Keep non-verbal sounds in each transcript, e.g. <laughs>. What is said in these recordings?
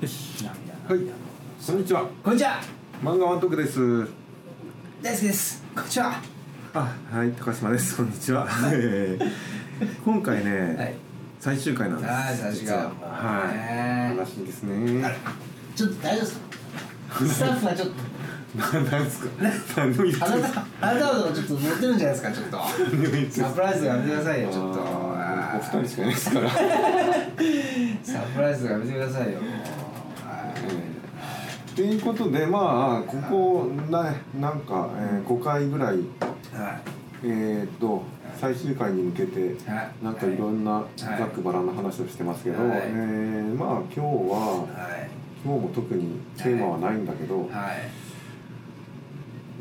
よし涙はいこんにちは。こんにちは。漫画ワントークです。大好きです。こんにちは。あはい高島です。こんにちは。え <laughs> ー今回ね、はい。最終回なんです。はい最終回。実は。いね悲しいですね。ちょっと大丈夫ですか？<laughs> スタッフがちょっと。ななんですか？何を言ってあるなたあなたのとこちょっと持ってるんじゃないですか？ちょっと。サプライズがやめてくださいよちょっと。お二人しかいないですから。<laughs> サプライズがやめてくださいよということでまあここななんか、えー、5回ぐらいはえー、っと最終回に向けていはい。なんかいろんなはい。ざっくばらんな話をしてますけど、はい。えーまあ今日ははい。今日も特にテーマはないんだけど、はい。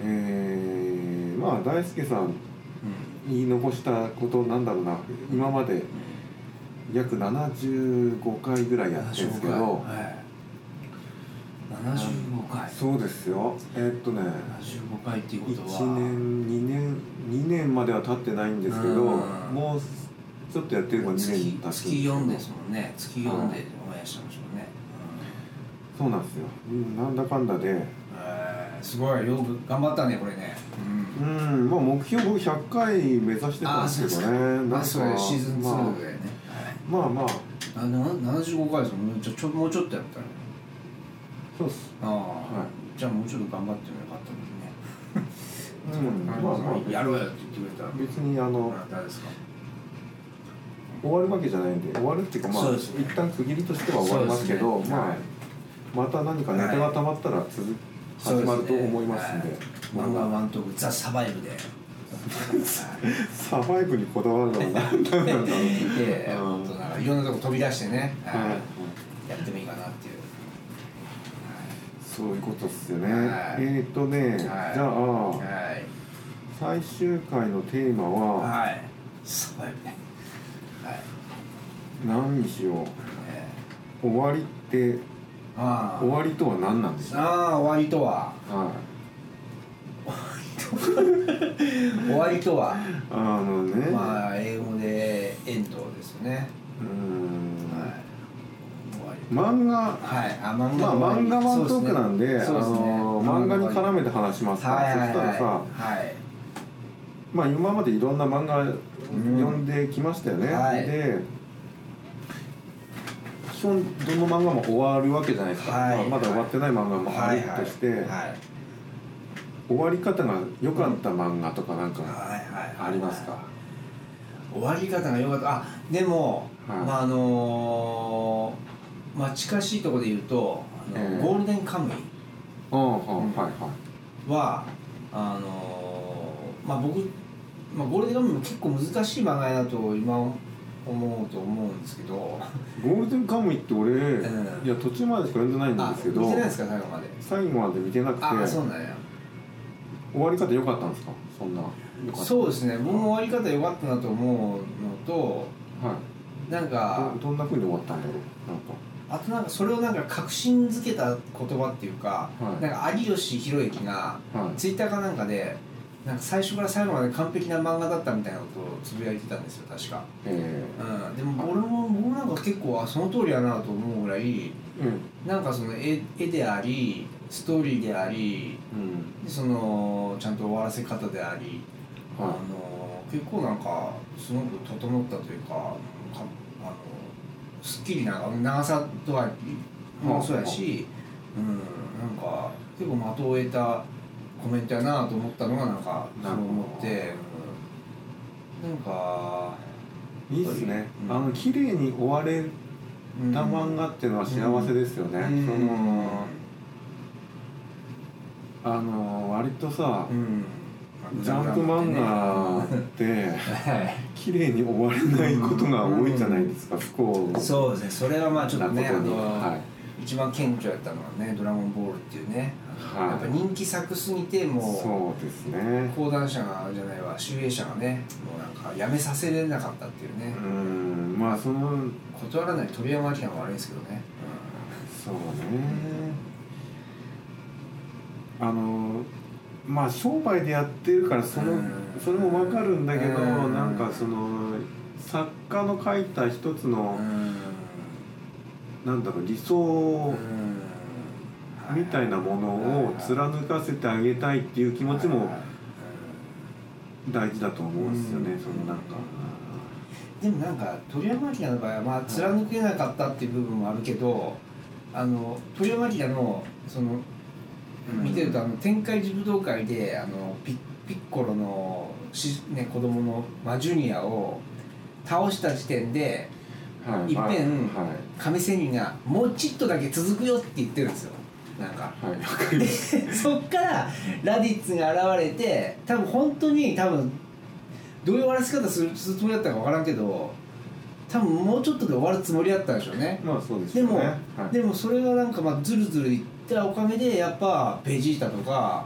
えーまあ大輔さんうん。言い残したことなんだろうな。今まで約75回ぐらいやってるんですけど、はい75回。そうですよ。えーっとね。75回っていうことは。1年2年2年までは経ってないんですけどうん。もうちょっとやってれば2年月経つんです月けど4ですもんね。月4でオンエアしてましたもん。ね、そうなんですよ。うんなんだかんだで。えーすごい。よく頑張ったねこれね。うん。うん。まあ目標僕100回目指してたんですけどね。なんかシーズンまあ。2でね、まあまあ。はい、あな75回ですもん。もうちょちょもうちょっとやったらそうっすああ、はじゃあもうちょっと頑張ってもよかったのにね。うん。まあまあ。やろうよって言ってくれたら。別にあのあ誰ですか？終わるわけじゃないんで終わるっていうかまあ一旦区切りとしては終わりますけどね。まあはいまた何かネタが溜まったら続始まると思いますんで。はい。漫画ワントークザ・サバイブで。サバイブにこだわるのは何なんだろう <laughs> いろんなとこ飛び出してね、はい。はい。やってもいいかなっていう、そういうことっすよね。はい。えーっとねはい。じゃあはい。最終回のテーマははい。サバイブね。はい。何にしよう。え終わりって終わりとは何なんでしょうああ終わりとは。はい。終わりとは。あのね、まあ英語でエンドですよね。うーん、漫画。はいあ漫まあ漫画ワントークなんでそうですね。あの漫画に絡めて話しますか。ら、はいはい。そしたらさ、はい。まあ今までいろんな漫画読んできましたよね、はい。で基本どの漫画も終わるわけじゃないですか、はい。まあまだ終わってない漫画もあるとして、はいはい。終わり方が良かった漫画とかなんかはいはい。ありますか、終わり方が良かった。あでも、はい。まああのーまあ近しいところで言うとあの、ええゴールデンカムイ。うんうんはいはい。はあのーまあ僕、まあ、ゴールデンカムイも結構難しい漫画だと今思うと思うんですけど。ゴールデンカムイって俺、ん。いや途中までしか読んでないんあですけど見てないですか最後まで。最後まで見てなくてあそうなんや。終わり方良かったんですか？そんな良かった。そうですね。僕も終わり方良かったなと思うのとはい。なんかどどんな風に終わったんだろ？うなんかあとなんかそれをなんか確信づけた言葉っていうか、はい。なんか有吉弘行がはい。ツイッターかなんかでなんか最初から最後まで完璧な漫画だったみたいなことをつぶやいてたんですよ確か、えうん、でも俺も僕なんか結構あその通りやなと思うぐらいー、うん。なんかその絵絵でありストーリーでありうん。でそのちゃんと終わらせ方であり、あはの結構なんかすごく整ったというかかすっきりな長さとはもそうやし、うん、なんか結構的を得たコメントやなと思ったのがなんかそう思って、うん、なんかいいっすね、うん。あの綺麗に終われうんた漫画っていうのは幸せですよね、うん。そのあの割とさ、うんジャンプ漫画ってはい綺麗に終われないことが多いじゃないですか、不幸そうですね。それはまあちょっとね一番顕著やったのはね「ドラゴンボール」っていうね、はい。やっぱ人気作すぎてもうそうですね。講談社がじゃないわ集英社がねもうなんかやめさせれなかったっていうね、うんまあその断らない鳥山明が悪いですけどね、そうね。あのまあ商売でやってるからそのうん。それも分かるんだけどうん。なんかその作家の書いた一つのうん。なんだろう理想みたいなものを貫かせてあげたいっていう気持ちも大事だと思うんですよね、うん。そのなんか。でもなんか鳥山明の場合はまあ貫けなかったっていう部分もあるけどあの鳥山明のそのうん見てるとあの天界児武道会であのピピッコロのし、ね、子供の、まあ、ジュニアを倒した時点ではい、いっぺんはい亀仙人がもうちっとだけ続くよって言ってるんですよなんか。はいわかります。そっからラディッツが現れて多分本当に多分どういう終わらせ方するつもりだったか分からんけど多分もうちょっとで終わるつもりだったんでしょうねまあそうですでも。はい、でもそれがなんかまあずるずるいったおかげでやっぱベジータとか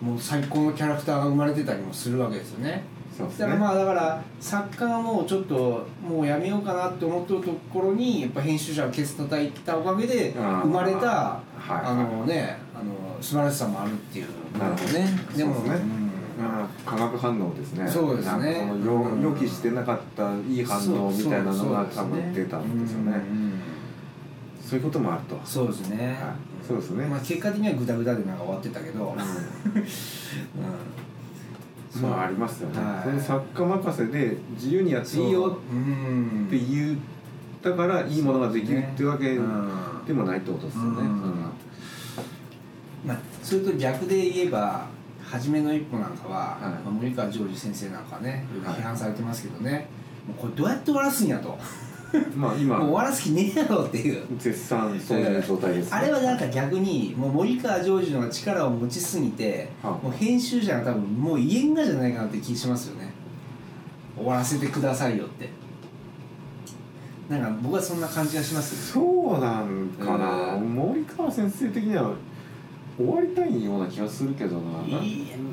うもう最高のキャラクターが生まれてたりもするわけですよね。ん、そうですね。だからまあだから作家がもうちょっともうやめようかなって思ってるところにやっぱ編集者がケツ叩いたおかげで生まれたはいあのねあの素晴らしさもあるっていうなるほどね。でもね。うん。あー化学反応ですね。そうですね。予予期してなかったいい反応みたいなのが多分出たんですよね。そういうこともあると。そうですね、はい。そうですね。まあ結果的にはグダグダでなんか終わってたけど、うん。まあありますよね、はい。その作家任せで自由にやっていいよう。ん。って言ったからいいものができるっていうわけうん。でもないってことですよね、うん。うん。まあ、それと逆で言えば初めの一歩なんかは、はい。まあ森川ジョージ先生なんかねはい。批判されてますけどね、もうこれどうやって終わらすんやと、まあもう終今わらす気ねえやろっていう。絶賛そういう状態です、あれはなんか逆にもう森川ジョージの方が力を持ちすぎてはもう編集者が多分もう言えんがじゃないかなって気しますよね。終わらせてくださいよって。なんか僕はそんな感じがします。そうなんかな、う森川先生的には終わりたいような気がするけどな。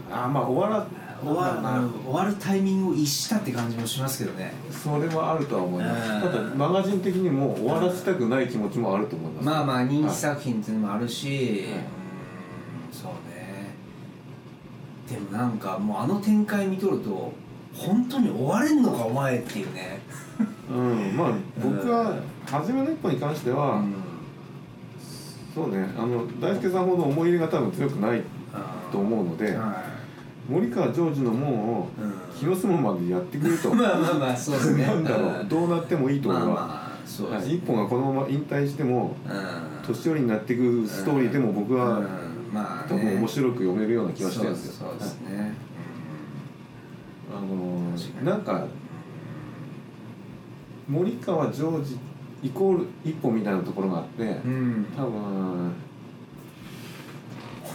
あまあ終わら終わなんだろうな終わるタイミングを逸したって感じもしますけどね。それはあるとは思います。うん。ただマガジン的にも終わらせたくない気持ちもあると思います。まあまあ人気はい作品っていうのもあるし、はいうん。そうね。でもなんかもうあの展開見とると本当に終われんのかお前っていうね。うん、まあ僕は初めの一歩に関しては、うん。そうね。あの大輔さんほど思い入れが多分強くないと思うので、は森川ジョージの門をい、うん気の済むまでやってくれと。まあまあまあそうですね。なんだろう。どうなってもいいと思うわ、まあまあそうです、ね、一本がこのまま引退してもうん。年寄りになっていくストーリーでも僕はうん。まあ、多分面白く読めるような気がしてるんですよ。そうですね、あの確かにーなんか森川ジョージイコール一歩みたいなところがあってうん、うん。多分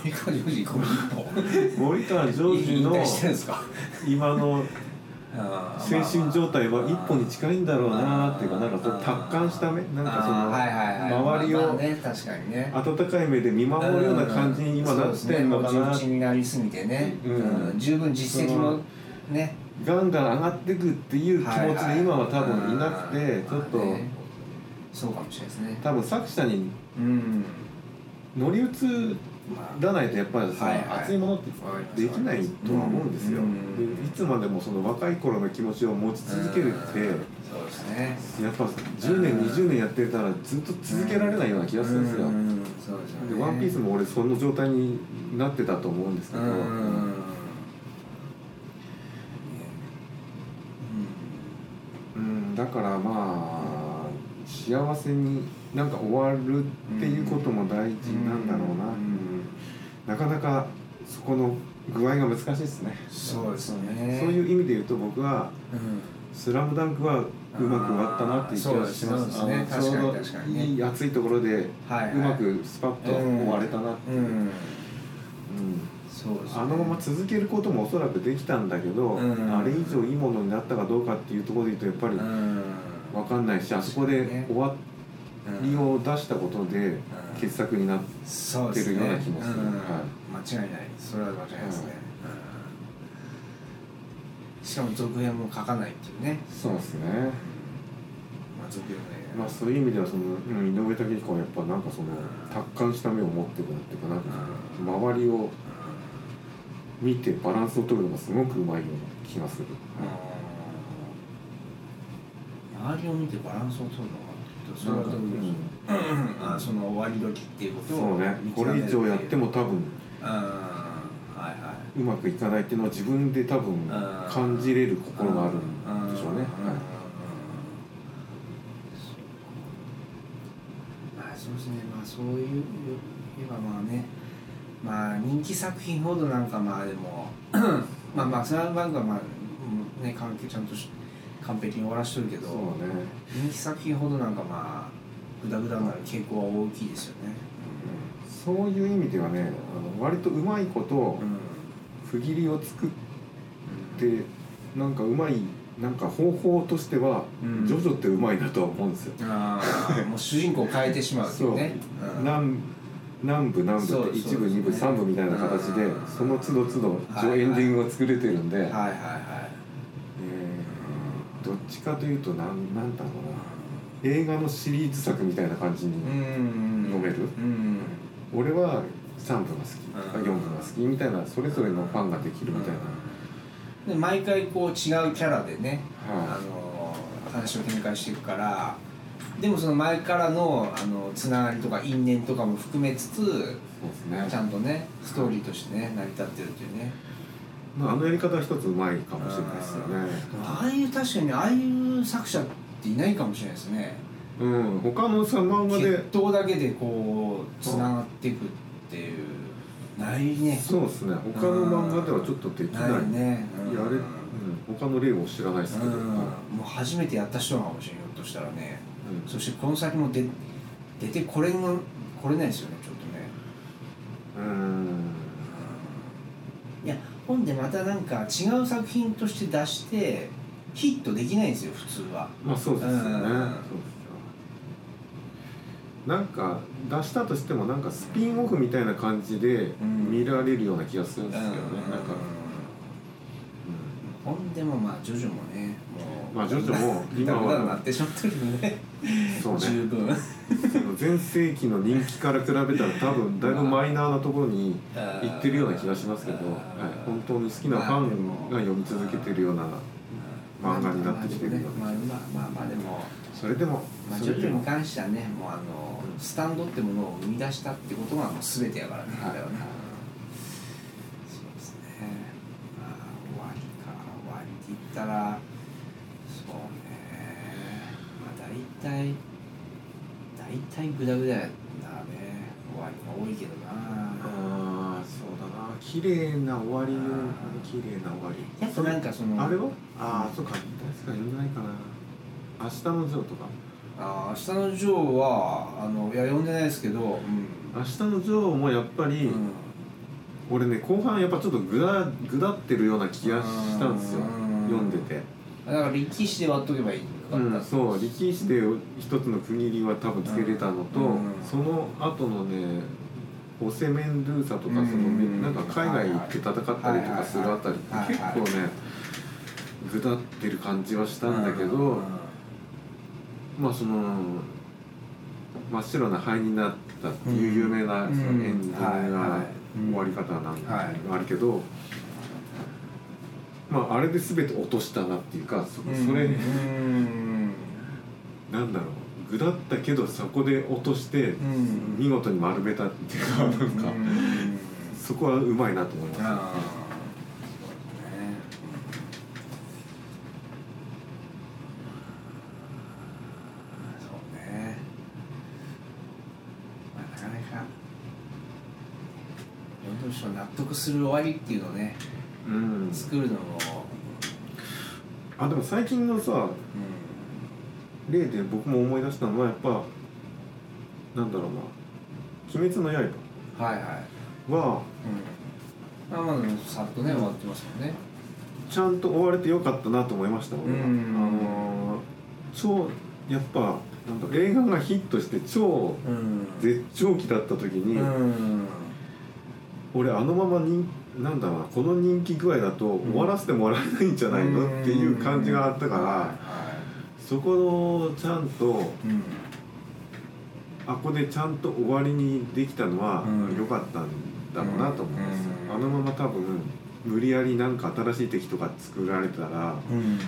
森川ジョージこう森川ジョージの今の精神状態は一歩に近いんだろうなっていうかなんかその達観した目なんかその周りを温かい目で見守るような感じに今なってんのかなになりすぎてね、十分実績もね。ガンガン上がってくっていう気持ちで今は多分いなくてちょっとそうかもしれないですね。多分作者にうん。乗り移まらないとやっぱりさはいはい。熱いものってできないとは思うんですよ。うん。でいつまでもその若い頃の気持ちを持ち続けるってうん。そうですね。やっぱ10年20年やってたらずっと続けられないような気がするんですよ。うん。そうですよね。でワンピースも俺その状態になってたと思うんですけど、うん。うん。だからまあ幸せになんか終わるっていうことも大事なんだろうな、うんう。んなかなかそこの具合が難しいですね。そうですね。そういう意味で言うと僕はうん「スラムダンクはうまく終わったなっていう気がします。すね。あのちょうどいい熱いところでうまくスパッと終われたなっていう、うん。うん。そうですね。あのまま続けることもおそらくできたんだけど、うん。あれ以上いいものになったかどうかっていうところで言うとやっぱりうん。分かんないしあそこで終わりを出したことで傑作になってるような気もする。うん。は間違いない。それは間違いないですね、うん。しかも続編も書かないっていうね。そうですね。まあ続編ね。まあそういう意味ではその、うん、井上武彦はやっぱなんかその達観した目を持ってるなっていうかなんか周りを見てバランスを取るのがすごくうまいような気がする、周りを見てバランスを取るのかっていうとそれはどういう、うん。あその終わり時っていうことをそうね。これ以上やっても多分うん。はいはい。うまくいかないっていうのは自分で多分感じれる心があるんでしょうね、はい。まあそうですね。まあそういう言えばまあねまあ人気作品ほどなんかまあでも <clears throat> まあまあスラムバンクはまあうんね関係ちゃんとし完璧に終わらしとるけどね。人気作品ほどなんかまあグダグダになる傾向は大きいですよねそういう意味ではねあの割とうまいこと区切りを作ってなんかうまいなんか方法としては、うん。ジョジョってうまいなとは思うんですよ。ああもう主人公を変えてしまうっていうね。う。ん。南南部南部そうって一部二部そう三部みたいな形でうん。その都度都度エンディングを作れてるんで、はいはいはい。えーどっちかというとなんなんだろうな。映画のシリーズ作みたいな感じに、うん読める？うん俺は3部が好きとかうん4部が好きみたいなそれぞれのファンができるみたいな、で毎回こう違うキャラでね、はあの話を展開していくからでもその前からのあのつながりとか因縁とかも含めつつそうですね。ちゃんとねストーリーとしてね成り立ってるっていうね。まあ、あのやり方は一つうまいかもしれないですよね。ああいう確かにああいう作者っていないかもしれないですねうん。他のさ漫画で血統だけでこうつながっていくっていう。ないね。そうですね。他の漫画ではちょっとできない。ないね。やれ、うん、他の例を知らないですけど、うん。うんもう初めてやった人かもしれんひょっとしたらね。そしてこの先も出出てこれのこれないですよねちょっとね。うん。いや本でまたなんか違う作品として出してヒットできないんですよ普通は。まあそうですよね、なんか出したとしてもなんかスピンオフみたいな感じでん。見られるような気がするんですよね、うん。なんか、本でもまあジョジョもねもうまあジョジョも今今ははなってしまってるねうん、そうね。十分。全盛期の人気から比べたら多分だいぶマイナーなところに行ってるような気がしますけど、はい、本当に好きなファンが読み続けてるような漫画になってきてるようなまあまあまあまあでも。それでもまあ、それでもジョジョに関してはねもうあのスタンドってものを生み出したってことがもう全てやからね、はい。あれはね。そうですね。まあ終わりか終わりって言ったらそうねまあ大体大体グダグダやなね終わりが多いけどな。ああそうだな。綺麗な終わり。の綺麗な終わりやっぱなんかそのあれは？ああそうか。確か読んでないかな。明日のジョーとかあー明日のジョーはあのいや読んでないですけど、うん。明日のジョーもやっぱり、うん。俺ね後半やっぱちょっとぐだぐだってるような気がしたんですよ。うん。読んでて。だから力士で割っとけばいいうん、そう力士で一つの区切りは多分つけれたのと、うん。その後のねオセメンドゥーサとかその、うんなんか海外行って戦ったりとかするあたりって結構ねぐだってる感じはしたんだけど、まあその真っ白な灰になったっていう有名なうん。そのエンディングはいがはい終わり方なんあるけど、まああれで全て落としたなっていうかそうん。それ、うん。<laughs> なんだろうぐだったけどそこで落としてうん。見事に丸めたっていうかなんかうん。そこはうまいなと思います。そうですねそうねまあなかなかどうしても納得する終わりっていうのをねうん、作るのも、あでも最近のさう例で僕も思い出したのはやっぱなんだろうな「鬼滅の刃。ん、はいはい、」はうん、まあまださっとね終わってますもんね。ちゃんと終われてよかったなと思いました俺は。あうん。のー超やっぱなんだ映画がヒットして超うん。絶頂期だった時に、うん俺あのまま人なんだろうなこの人気具合だと終わらせてもらえないんじゃないの、っていう感じがあったから、はそこをちゃんとうんあここでちゃんと終わりにできたのはうん。良かったんだろうなと思います、うん。あのまま多分無理やりなんか新しい敵とか作られたらうん。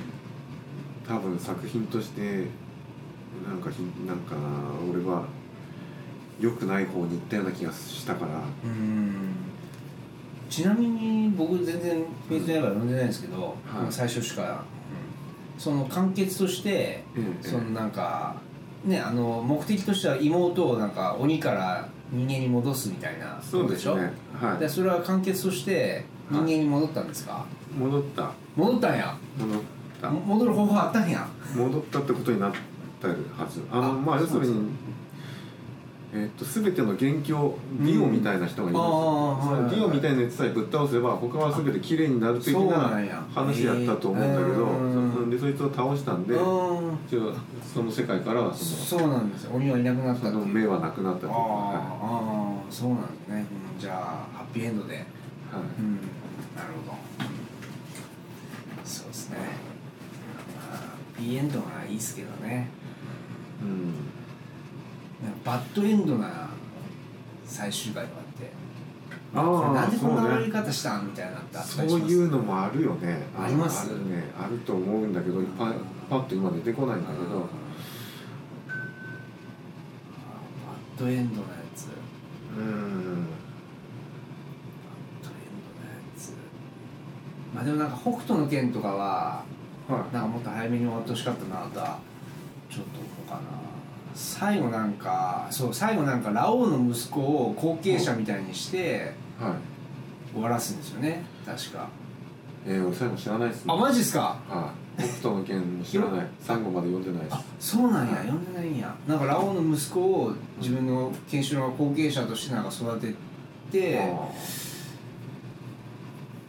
多分作品としてなんかひなんか俺は良くない方に行ったような気がしたからうんちなみに僕全然「鬼滅の刃」読んでないんですけど、はい。最初しか、その完結としてええそのなんかねあの目的としては妹をなんか鬼から人間に戻すみたいなそうですね。ことはい。でそれは完結として人間に戻ったんですか、戻った。戻ったんや。戻った。も戻る方法あったんや。戻ったってことになってるはず。あのあまあ要するにえっと全ての元凶ディオみたいな人がいるんですよ、ディオみたいなやつさえぶっ倒せば他は全て綺麗になる的な話やったと思うんだけど、へえうんでそいつを倒したんでその世界からはそのそうなんですよ。鬼はいなくなったその目はなくなったというか、ああそうなんですね、うん、じゃあハッピーエンドで。いはい。うん。なるほど。そうですね。まあハッピーエンドがいいですけどね。うんバッドエンドな最終回とかってああなんでこんな終わり方したんみたいなのってあったそうりします。いうのもあるよね。あります。あるね。あると思うんだけどパッパッと今出てこないんだけど。バッドエンドのやつ。うん。バッドエンドのやつ。まあでもなんか北斗の拳とかははい。なんかもっと早めに終わってほしかったなとはちょっと思うかな最後なんかそう最後なんかラオウの息子を後継者みたいにしてはい。終わらすんですよね。確か。えー、俺最後知らないっすね。あマジっすか？はい。北斗の拳も知らない。<laughs> 最後まで読んでないであすそうなんや。読んでないんや。なんかラオウの息子を自分の研修の後継者としてなんか育てて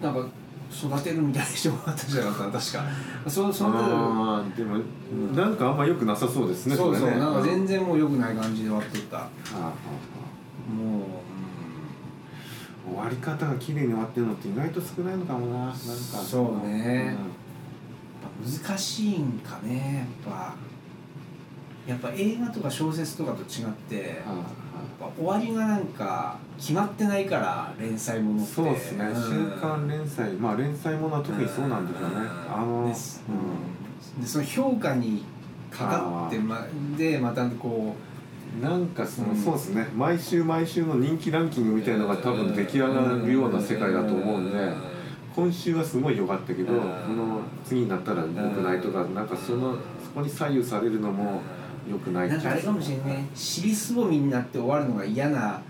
なんか育てるみたいな人があったじゃなかった？確か。そそのああでも、なんかあんま良くなさそうですねそうそうれね。なんか全然然もう良くない感じで終わっとった。はあはあはもう、あ終わり方が綺麗に終わってるのって意外と少ないのかもな。なんか。そうね。うん、難しいんかねやっぱやっぱ映画とか小説とかと違って、終わりがなんか決まってないから連載ものって。そうですね、ん。週刊連載。まあ連載ものは特にそうなんでしょうね、うん。あの、です。うん。でその評価にかかってまでまたこなんかその、うん。そうですね。毎週毎週の人気ランキングみたいなのが多分出来上がるような世界だと思うんで、今週はすごい良かったけど、うん。この次になったら良くないとか、なんかそのそこに左右されるのも良くないなんかあれかもしれないね。尻すぼみになって終わるのが嫌な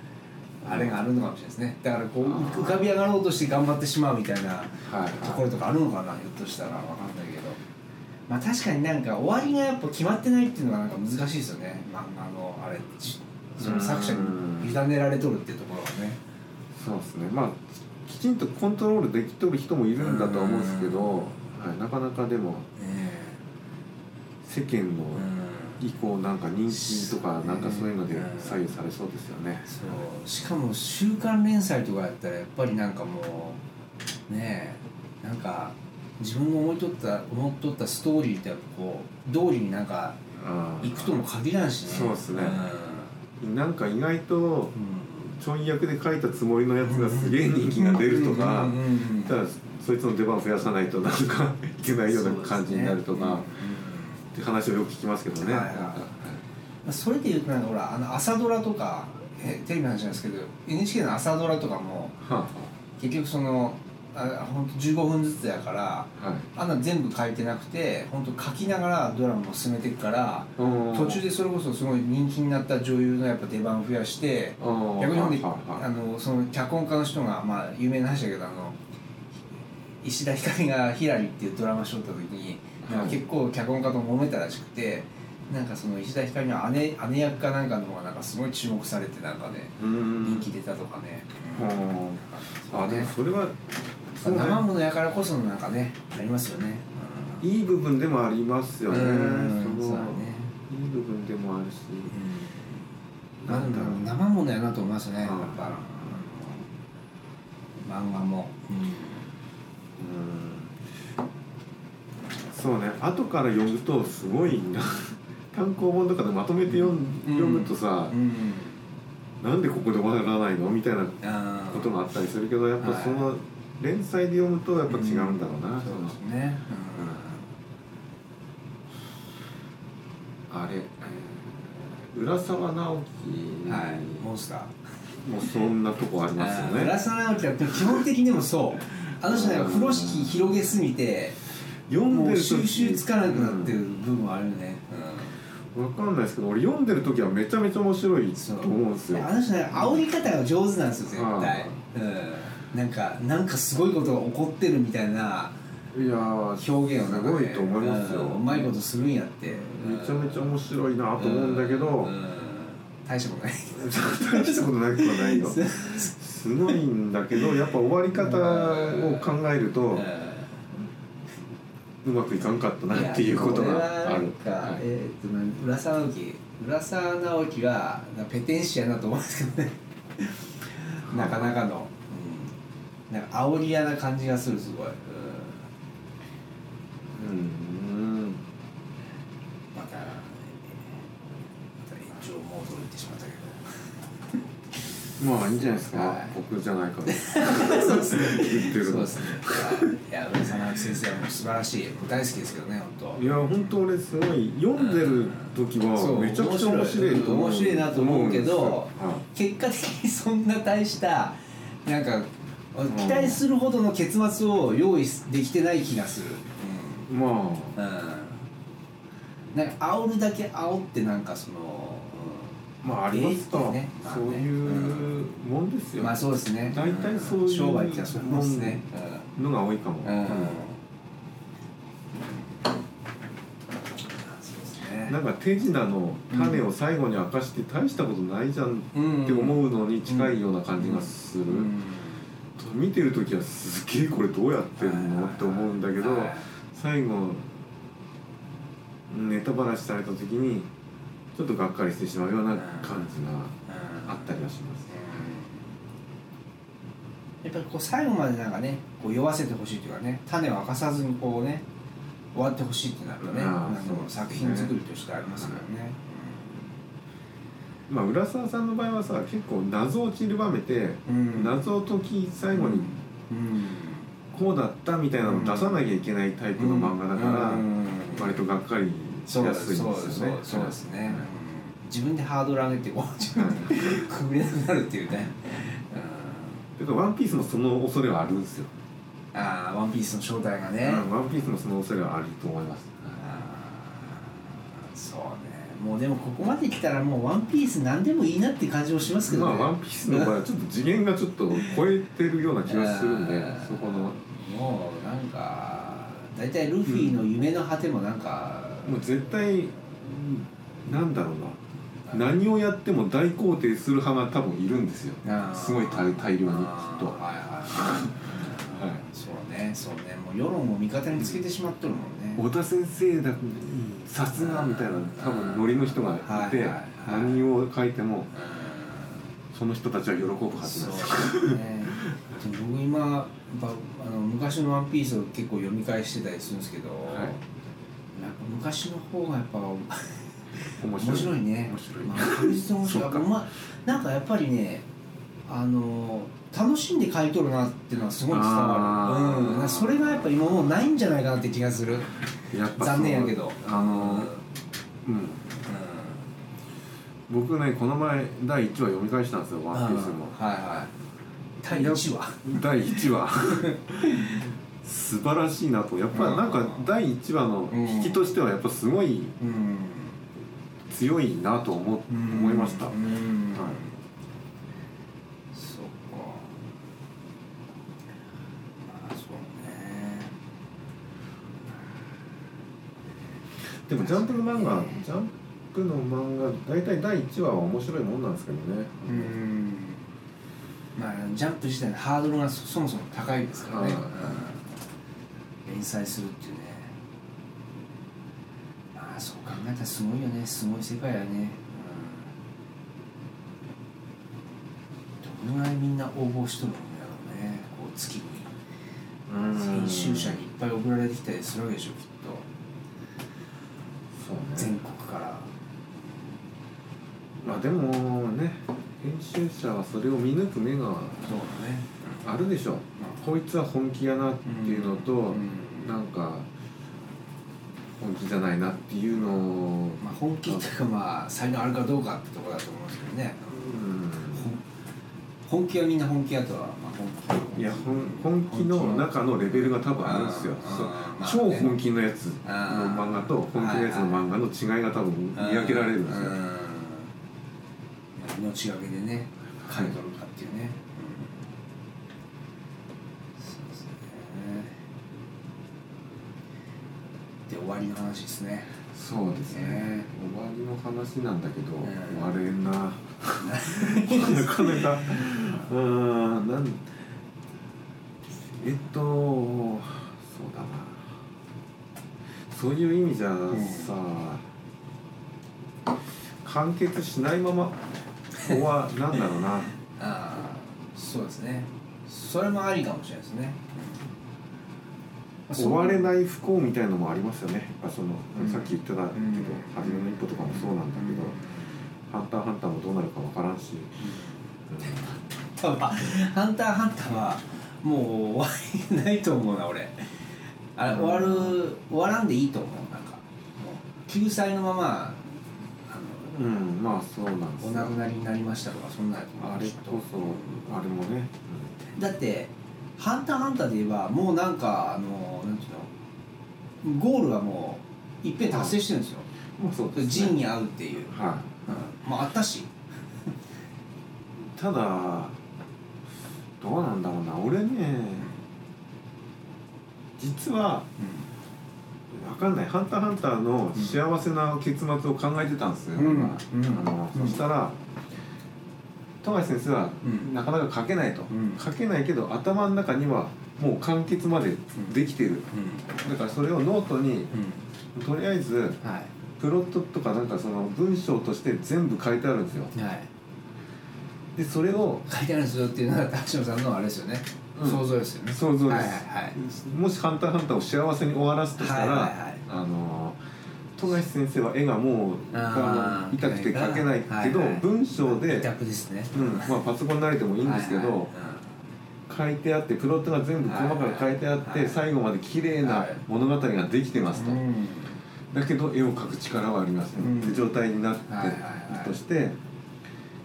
あれがあるのかもしれないですね。だからこう浮かび上がろうとして頑張ってしまうみたいなはいところとかあるのかなひょっとしたらわかんないけど。まあ確かになんか終わりがやっぱ決まってないっていうのがなんか難しいですよね。漫画のあれじその作者に委ねられとるっていうところはね。そうですね。まあきちんとコントロールできとる人もいるんだとは思うんですけど、はい、なかなかでもえ世間のえ意向なんか人気とかなんかそういうのでうん左右されそうですよね、そう。しかも週刊連載とかやったらやっぱりなんかもうねえなんか自分の思いとった思っとったストーリーってやっぱこう通りになんか行くとも限らんしね。そうっすね。なんか意外とうん、うんちょい役で書いたつもりのやつがすげえ人気が出るとかうんうんうんただそいつの出番を増やさないとなんかいけないような感じになるとか、ねうんうんって話をよく聞きますけどね、はいはいそれでいうとなんかほらあの朝ドラとかえテレビの話なんですけど NHK の朝ドラとかもは結局そのあ本当15分ずつやからあはい。あんな全部書いてなくて本当書きながらドラマも進めていくから途中でそれこそすごい人気になった女優のやっぱ出番を増やして逆にほんではあのその脚本家の人がまあ有名な話だけどあの石田ひかりが「ヒラリ」っていうドラマしとった時になんか結構脚本家と揉めたらしくてなんかその石田ひかりの姉姉役かなんかの方がなんかすごい注目されてなんかね人気出たとかね。あでもそれは生ものやからこそのなんかねありますよね。いい部分でもありますよね。うん。そうだね。いい部分でもあるし。うん。なんだろう。生ものやなと思いますねやっうんぱ。漫画も。うんそうね。後から読むとすごいな。<laughs> 単行本とかでまとめて読んうん。読むとさうん。なんでここで終わらないのみたいなことがあったりするけどやっぱその連載で読むとやっぱ違うんだろうな、その。そうですね。あれ、え浦沢直樹はい。モンスター。もそんなとこありますよね。浦沢直樹は基本的にもそう。あの人ね風呂敷広げすぎて読んでる時収集つかなくなってる部分はあるよね、わかんないですけど俺読んでる時はめちゃめちゃ面白いと思うんですよ。あの人ね煽り方が上手なんですよ絶対、うん、なんかなんかすごいことが起こってるみたいないやー表現をすごいと思いますよ。うんうまいことするんやって。めちゃめちゃ面白いなと思うんだけど、うん。大したことない。<laughs> 大したことなくはないよ。<laughs> すごいんだけどやっぱ終わり方を考えるとうまくいかんかったなっていうことがあるか、はいえーっとな浦沢直樹浦沢直樹がなペテンシアなと思うんですけどね。<laughs> なかなかの、うん、なんか煽り屋な感じがするすごい、うん、うんまた、えーまた延長モードに行ってしまったけどまあいいんじゃないですか、はい。僕じゃないから。そうですねそうですね。いや浦沢直樹先生はもう素晴らしい大好きですけどね本当。いや本当俺すごい読んでる時はめちゃくちゃ面白いと思う面白いなと思うけど思うんですよ結果的にそんな大したなんか期待するほどの結末を用意できてない気がする。うんまうん、うん、なんか煽るだけ煽ってなんかその、あまあありますか、ね。そういうもんですよ、うんまあそうですね。大体そういう商売ってのはそうですね。のが多いかも、うん、なんか手品の種を最後に明かして大したことないじゃんって思うのに近いような感じがする、うん。見てる時はすげえこれどうやってんのって思うんだけどはい最後ネタバラシされた時にちょっとがっかりしてしまうような感じがあったりはします。やっぱりこう最後までなんかねこう酔わせてほしいというかね種を明かさずにこうね終わってほしいってなるとね作品作りとしてありますからね、まあ浦沢さんの場合はさ結構謎を散りばめてうん。謎を解き最後にうん。こうだったみたいなのを出さなきゃいけないタイプの漫画だからうん。割とがっかりしそうでやすね。そうですね、自分でハードル上げてこう自分でくぐれなくなるっていうね、けどワンピースもその恐れはあるんですよ。うん、ああワンピースの正体がね、うんワンピースもその恐れはあると思います。そうね。もうでもここまで来たらもうワンピース何でもいいなって感じもしますけどね、まあワンピースの場合はちょっと次元がちょっと超えてるような気がするんでうんそこの。もうなんか大体ルフィの夢の果てもなんか、もう絶対うんなんだろうな。何をやっても大肯定する派が多分いるんですよ。すごい大大量にきっと。はいはいはい。そうねそうね。もう世論を味方につけてしまっとるもんね。小田先生ださすがみたいな多分ノリの人がいて何を書いてもうん。その人たちは喜ぶはずそなんですよ。うね。でも僕今あの昔の「ワンピースを結構読み返してたりするんですけど、いやっぱ昔の方がやっぱ面白い。ね。面白い。まあ、確実に面白いまあなんかやっぱりねあの楽しんで書いとるなっていうのはすごい伝わる、うん、それがやっぱ今もうないんじゃないかなって気がする。やっぱそう。残念やけど。あのうん。僕ねこの前第1話読み返したんですよ「ワンピースも。はいはい。第1話。第1話 <laughs> 素晴らしいなとやっぱなんか第1話の引きとしてはやっぱすごいうん。強いなと思思いました、うん。はい。そっか。まあそうね。でもジャンプの漫画ジャンプの漫画大体第1話は面白いもんなんですけどね、うん。まあジャンプ自体のハードルがそそもそも高いですからね、は連載するっていうね。まあそう考えたらすごいよね。すごい世界やね、うん、どのぐらいみんな応募しとるんだろうね。こう月に。編集者にいっぱい送られてきたりするわけでしょきっと。そう全ね国から。まあでもね編集者はそれを見抜く目がそうだね。あるでしょ。こいつは本気やなっていうのと、うんなんか本気じゃないなっていうのをまあ本気っていうかまあ才能あるかどうかってところだと思うんですけどね。本気はみんな本気やとは、まあ、本うんいや本本気の中のレベルが多分あるんですよ。超ね本気のやつの漫画と本気のやつの漫画の違いが多分見分けられるんですよ。うん。命がけでね買い取るかっていうね、うんそうですねで終わりの話ですね。そうですね。ね終わりの話なんだけどん終われんななかなか。うーんなんえっとそうだな。そういう意味じゃさ、完結しないまま終わなんだろうな。<laughs> ああそうですね。それもありかもしれないですね、終われない不幸みたいのもありますよね。その、うん。さっき言ってたけど、うん。初めの一歩とかもそうなんだけど「ハンターハンター」もどうなるかわからんし、ただハンターハンターはもう終わりないと思うな俺。あれ終わる終わらんでいいと思うなんか。救済のままあうん、まあそうなんですお亡くなりになりましたとかそんなあれこそあれもね、だって「ハンターハンター」で言えばもうなんかあのなんていうのゴールはもういっぺん達成してるんですよ。まあそうですね。ジンに会うっていう、はうん、まああったし。いただどうなんだろうな。俺ね実は分かんない「ハンターハンター」の幸せな結末を考えてたんですよ、うん。まあうん。あのうんそしたら富樫先生はうん。なかなか書けないと、うん。書けないけど頭の中にはもう完結までできてる、うん。だからそれをノートにうん。とりあえずはい。プロットとかなんかその文章として全部書いてあるんですよ。はい。でそれを書いてあるんですよっていうのは橋野さんのあれですよね、うん。想像ですよね。想像です、はいはいはい。もし「ハンターハンター」を幸せに終わらすとしたら、はいはいはい。あの富樫先生は絵がもう痛くて描けないけど、文章で、うんまあ、パソコン慣れてもいいんですけど、書いてあってプロットが全部細かく書いてあって、最後まで綺麗な物語ができてますと、だけど絵を描く力はありません、うん。って状態になってはいはいはい。として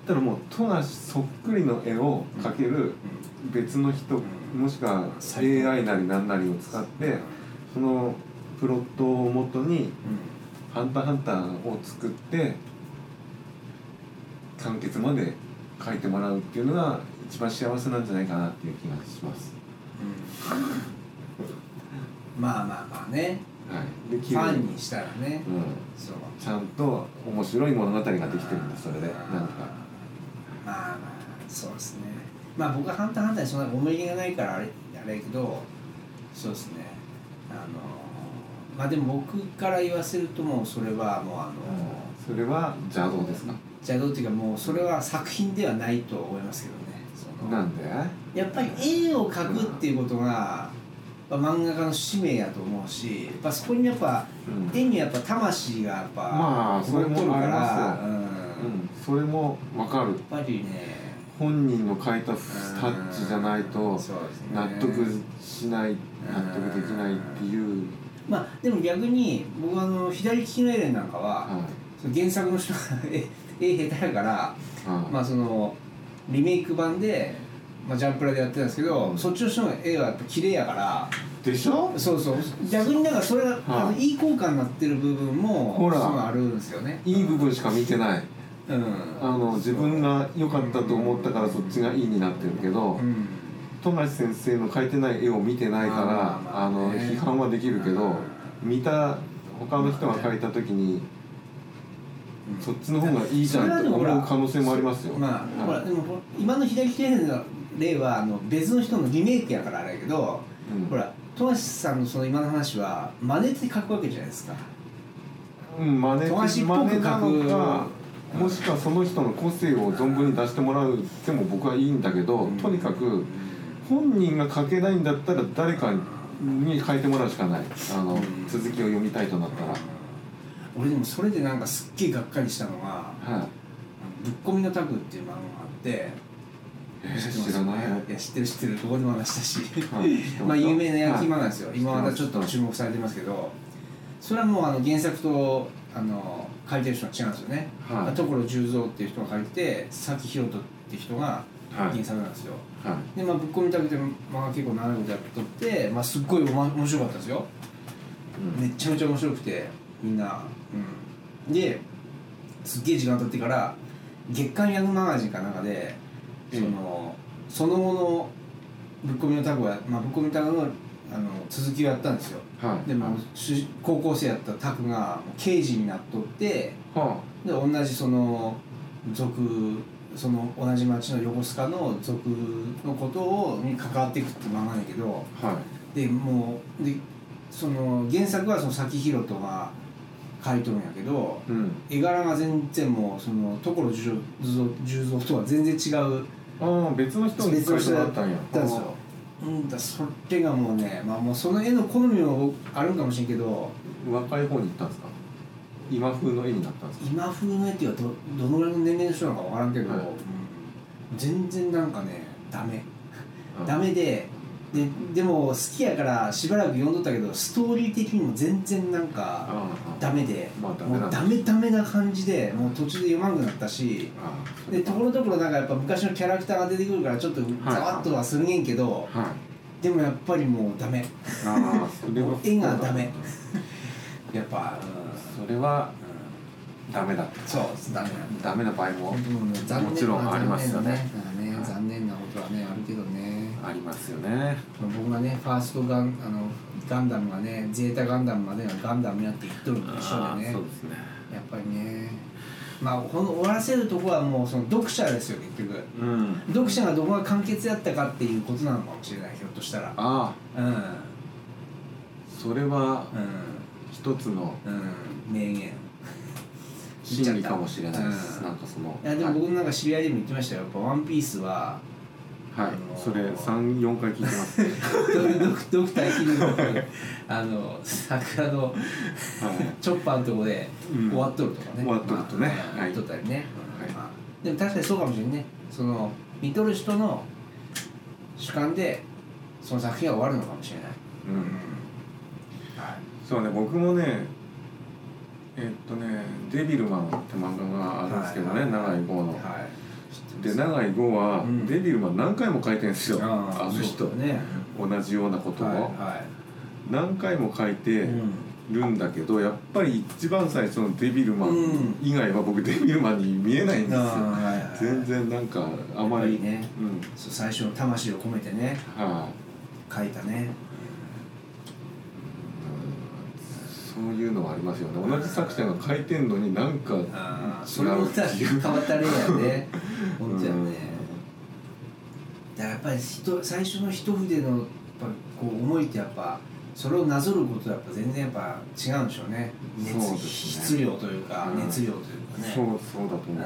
ただもう富樫そっくりの絵を描ける別の人、うん。もしくは AI なり何なりを使ってそのプロットをもとに「ハンターハンター」を作って完結まで書いてもらうっていうのが一番幸せなんじゃないかなっていう気がします。うん。<laughs> まあまあまあね。はい、でファンにしたらね、うん、そう。ちゃんと面白い物語ができてるんですそれで。なんか。まあまあそうですね。まあ僕は「ハンターハンター」にそんな思い入れがないからあれあれやけどそうですね。あのまあでも僕から言わせるともうそれはもうあのそれは邪道ですか？邪道っていうかもうそれは作品ではないと思いますけどね。なんで？やっぱり絵を描くっていうことが、まあ、漫画家の使命やと思うしやっぱそこにやっぱうん、絵にやっぱ魂がやっぱまあそれもありますうん。うん、それもわかる。やっぱりね本人の書いたタッチじゃないと納得しない納得できないっていう、まあでも逆に僕はあの左利きのエレンなんかは、原作の人が絵絵下手やから、はい。まあそのリメイク版で、まあ、ジャンプラでやってたんですけど、そっちの人の絵はやっぱ綺麗やからでしょ？そうそう。逆になんかそれが、はい。いい効果になってる部分もほら。あるんですよね。いい部分しか見てない。うん。あの自分が良かったと思ったからそっちがいいになってるけどうん富樫先生の描いてない絵を見てないからまあまあのね。批判はできるけど見た他の人が描いた時にそっちの方がいいじゃんって思う可能性もありますよ。まあ、ほらはいでも今の左利きの例はあの別の人のリメイクやからあれやけど、うん。ほら富樫さんのその今の話は真似て書くわけじゃないですか。うん、真似富樫っぽく真似なの描かくもしくはその人の個性を存分に出してもらうでも僕はいいんだけど、うん。とにかく本人が書けないんだったら誰かに書いてもらうしかない。あの、うん続きを読みたいとなったら、俺でもそれでなんかすっげえがっかりしたのがはい「ぶっこみのタグ」っていう漫画があってえー知らない。い。や知ってる知ってる。どこでも話したし。はい。<laughs> まあ有名な焼き漫画ですよ、はい。今またちょっと注目されてますけどそれはもうあの原作とあの書いてる人は違うんですよね、はい。所十三っていう人が書いてて佐木宏人っていう人がはい。原作なんですよ、はい。でまあぶっ込みたくて漫画結構長いことやっとって、まあ、すっごいおも面白かったですよ。うん。めっちゃめちゃ面白くてみんな、うん、ですっげえ時間経ってから月刊ヤングマガジンかなんかでその、その後のぶっ込みのタグは、まあ、ぶっ込みのタグのあの続きをやったんですよ。はい。でも主高校生やったタクが刑事になっとってはで同じその族その同じ町の横須賀の族のことをに関わっていくって漫画だけどあはい。でもうでその原作はその佐木宏人が書いとるんやけどうん。絵柄が全然もうその所十三とは全然違うああ別の人に別の人だったんや。たんですよ。うんだそれがもうねまあもうその絵の好みもあるんかもしれんけど若い方に行ったんですか？今風の絵になったんですか？今風の絵っていうかどどのぐらいの年齢の人なのか分からんけど、はい。うん全然なんかねダメ。あダメでででも好きやからしばらく読んどったけどストーリー的にも全然なんかダメで。まあもうダメダメな感じでもう途中で読まんくなったしでところどころなんかやっぱ昔のキャラクターが出てくるからちょっとざわっとはするげんけど、はい。でもやっぱりもうダメ。絵がダメ。やっぱ、それはダメだそうダメダメな場合ももちろんありますよね。残念なね。はい。残念なことはねあるけどね。ありますよね。僕がねファーストガンあのガンダムがねゼータガンダムまでがガンダムやって言っとるのと一緒でね。そうですね。やっぱりね。まあこの終わらせるとこはもうその読者ですよ結局。うん。読者がどこが完結やったかっていうことなのかもしれないひょっとしたら。ああうん。それはう一つのんうん名言。真理かもしれないです。うん。なんかそのいやでも僕なんか知り合いでも言ってましたよ。やっぱ「ワンピースははい。あのーそれ34回聞いてます。<laughs> ドクドクターヒルのあの桜のはい。チョッパーのとこでうん。終わっとるとかね、終わっとるとね。まあはい。とったりね、はい。まあでも確かにそうかもしれんね。その見とる人の主観でその作品は終わるのかもしれない、うん。はい。そうね僕もねえっとね「デビルマン」って漫画があるんですけどねはい長井豪の。はい。で長井豪はうん。デビルマン何回も書いてるんですよ。あの人。だね。同じようなことはいをは何回も書いい、てうん。るんだけどやっぱり一番最初のデビルマンうん。以外は僕デビルマンに見えないんですよ。ああはいはい全然なんかあまり。ね。うん。最初の魂を込めてね。はい。書いたねそういうのはありますよね。同じ作者が書いてんのになんか違うそれもさ変わった例やね本当やうん。ねだからやっぱり人最初の一筆のやっぱこう思いってやっぱそれをなぞることはやっぱ全然やっぱ違うんでしょうね。熱そうね。質量というか、うん熱量というかね。そうそうだと思う。うん。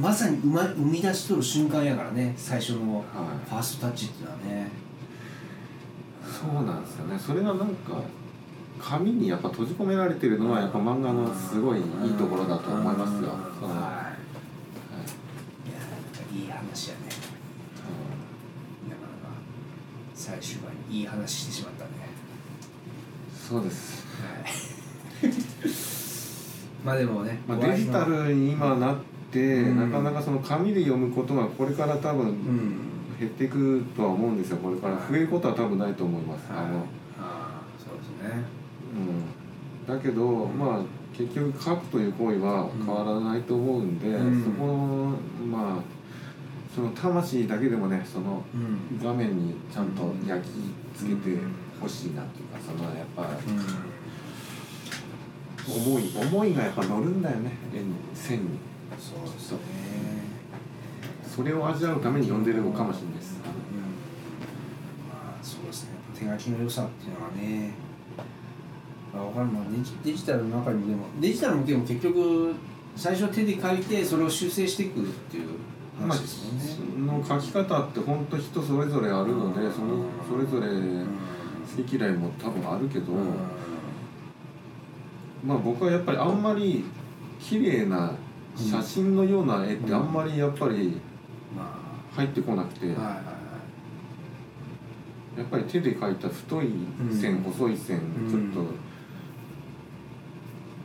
ままさに生,、ま、生み出しとる瞬間やからね最初のはい。ファーストタッチっていうのはね。そうなんですよね。それがなんか紙にやっぱ閉じ込められてるのはやっぱ漫画のすごいいいところだと思いますよ。そのはい。はい。話やね。なかなか最終盤にいい話してしまったね。そうです、はい。<laughs> まあでもね、まあ、デジタルに今なって、うん。なかなかその紙で読むことがこれから多分うん。減っていくとは思うんですよ。これから増えることは多分ないと思います、あのはい。ああそうですね。うん、だけどまあ結局書くという行為は変わらないと思うんで、うん。そこのまあその魂だけでもねそのうん。画面にちゃんと焼き付けてほしいなっていうかそのやっぱ思い思いがやっぱ乗るんだよね線に。そうですね。それを味わうために読んでるのかもしれないです、うん。まあそうですね。手書きの良さっていうのはねあ分かるな。デジデジタルの中にもでもデジタルもでも結局最初は手で書いてそれを修正していくっていうまあ、話ですよね、その書き方って本当人それぞれあるのでそのそれぞれうん。好き嫌いも多分あるけど、うん。まあ僕はやっぱりあんまり綺麗な写真のような絵ってあんまりやっぱりま入ってこなくて、やっぱり手で描いた太い線、うん。細い線、うんちょっと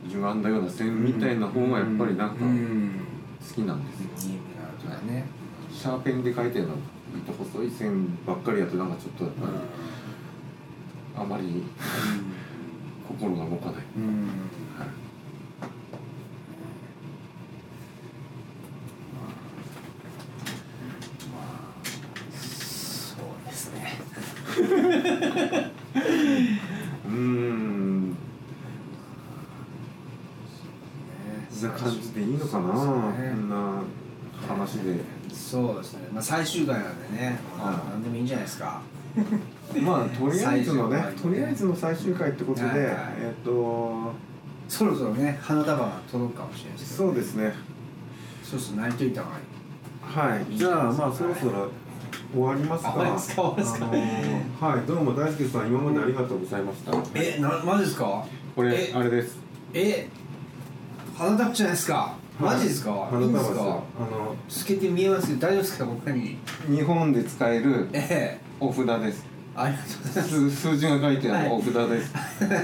歪んだような線みたいな方がやっぱりなんか好うん。きなんですよ、ね、シャーペンで描いたような細い線ばっかりやとなんかちょっとやっぱりあまり心が動かない、うんうんはいそうですねうーんそんな感じでいいのかな、そうですねこんな話でそうですね、まあ、最終回なんでね、まあ、はい。何でもいいんじゃないですか。<laughs> まあとりあえずのねとりあえずの最終回ってことで、はいはいえっ、とそろそろね花束が届くかもしれないですけどそうですね。そうそう泣いといた方がいい。はい。じゃあまあそろそろ終わりますか。終わりますか。すかあのーはい。どうも大輔さん今までありがとうございました。えなマジですか？これえあれです。え花束じゃないですかマジですか、花束ですあの透けて見えますけど大丈夫ですか他に？日本で使えるええ。お札です。ありがとうございます。数数字が書いてあるお札で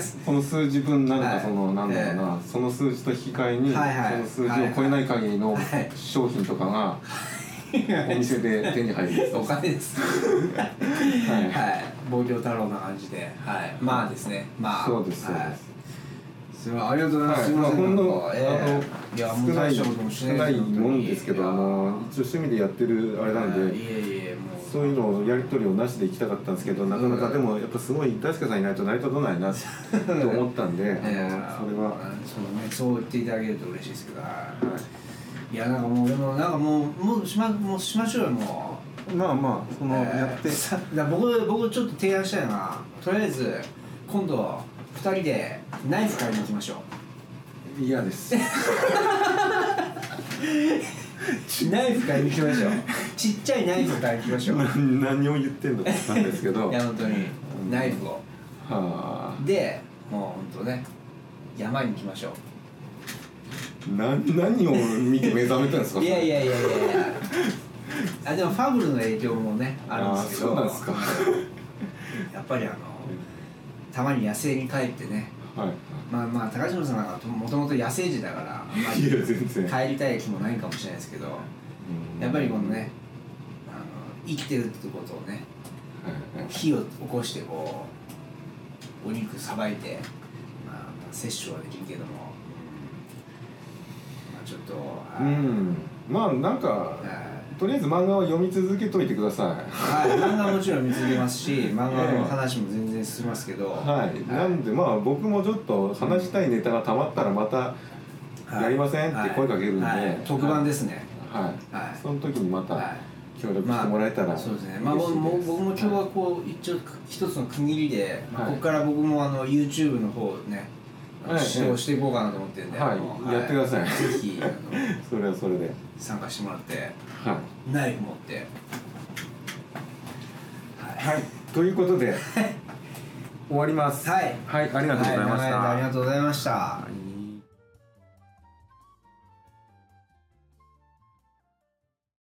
す、<laughs> この数字分なんはい。かその、なんだろうな、その数字と引き換えに、はいはい。その数字を超えない限りのはい。商品とかが <laughs> お店で手に入るやつです。お金です。はい。はい。防御太郎な感じで。はい。まあですね。まあ。そうですそうはい。です、すみません。ありがとうございます、ほんのええい少ない少ないもんですけどあの一応趣味でやってるあれなんで、いえいえもう。そういうのをやり取りをなしで行きたかったんですけどなかなかでもやっぱすごい大輔さんいないと成り立たないな <laughs> と思ったんで、あのそれええは、そうねそう言っていただけると嬉しいですけどはいはい。やなんかもうでもなんかもうもうしまもうしましょうよもう。い、まあまあその、えーやって。僕僕ちょっと提案したいのがとりあえず今度二人でナイフ買いに行きましょ嫌です。うナイフ買いに行きましょう。ちっちゃいナイフ買いに行きましょう。何何を言ってんのかなんですけど。<laughs> いや本当にナイフを。はでもう本当ね山に行きましょあな何を見て目覚めたんですかういやいやいやいや。あでもファブルの影響もねあるんですけど。そうなんですか。やっぱりあのたまに野生に帰ってねはい。まあまあ高島さんなんかもともと野生児だからあんまり帰りたい気もないかもしれないですけどやっぱりこのねあの生きてるってことをね火を起こしてこうお肉さばいて、まあ、摂取はできるけども、うん。まあ、ちょっとうはい、ん。まあなんかはいとりあえず漫画を読み続けといてください。はい、漫画もちろん見続けますし <laughs> 漫画の話も全然進みますけど、はい、なんでまあ僕もちょっと話したいネタがたまったらまたはい。やりませんって声かけるんで、はい。特番ですね。はい、はい。その時にまたはい。協力してもらえたら、そうですね。まあ僕も僕も今日はこう一応一つの区切りで、まあ、はい。ここから僕もあの YouTube の方ねはい指導していこうかなと思ってるんで、はい。やってください。ぜひ <laughs> それはそれで。参加してもらってはい、ナイフ持って。はい、はい、ということで終わります。はい。はい、ありがとうございました、ありがとうございました。はい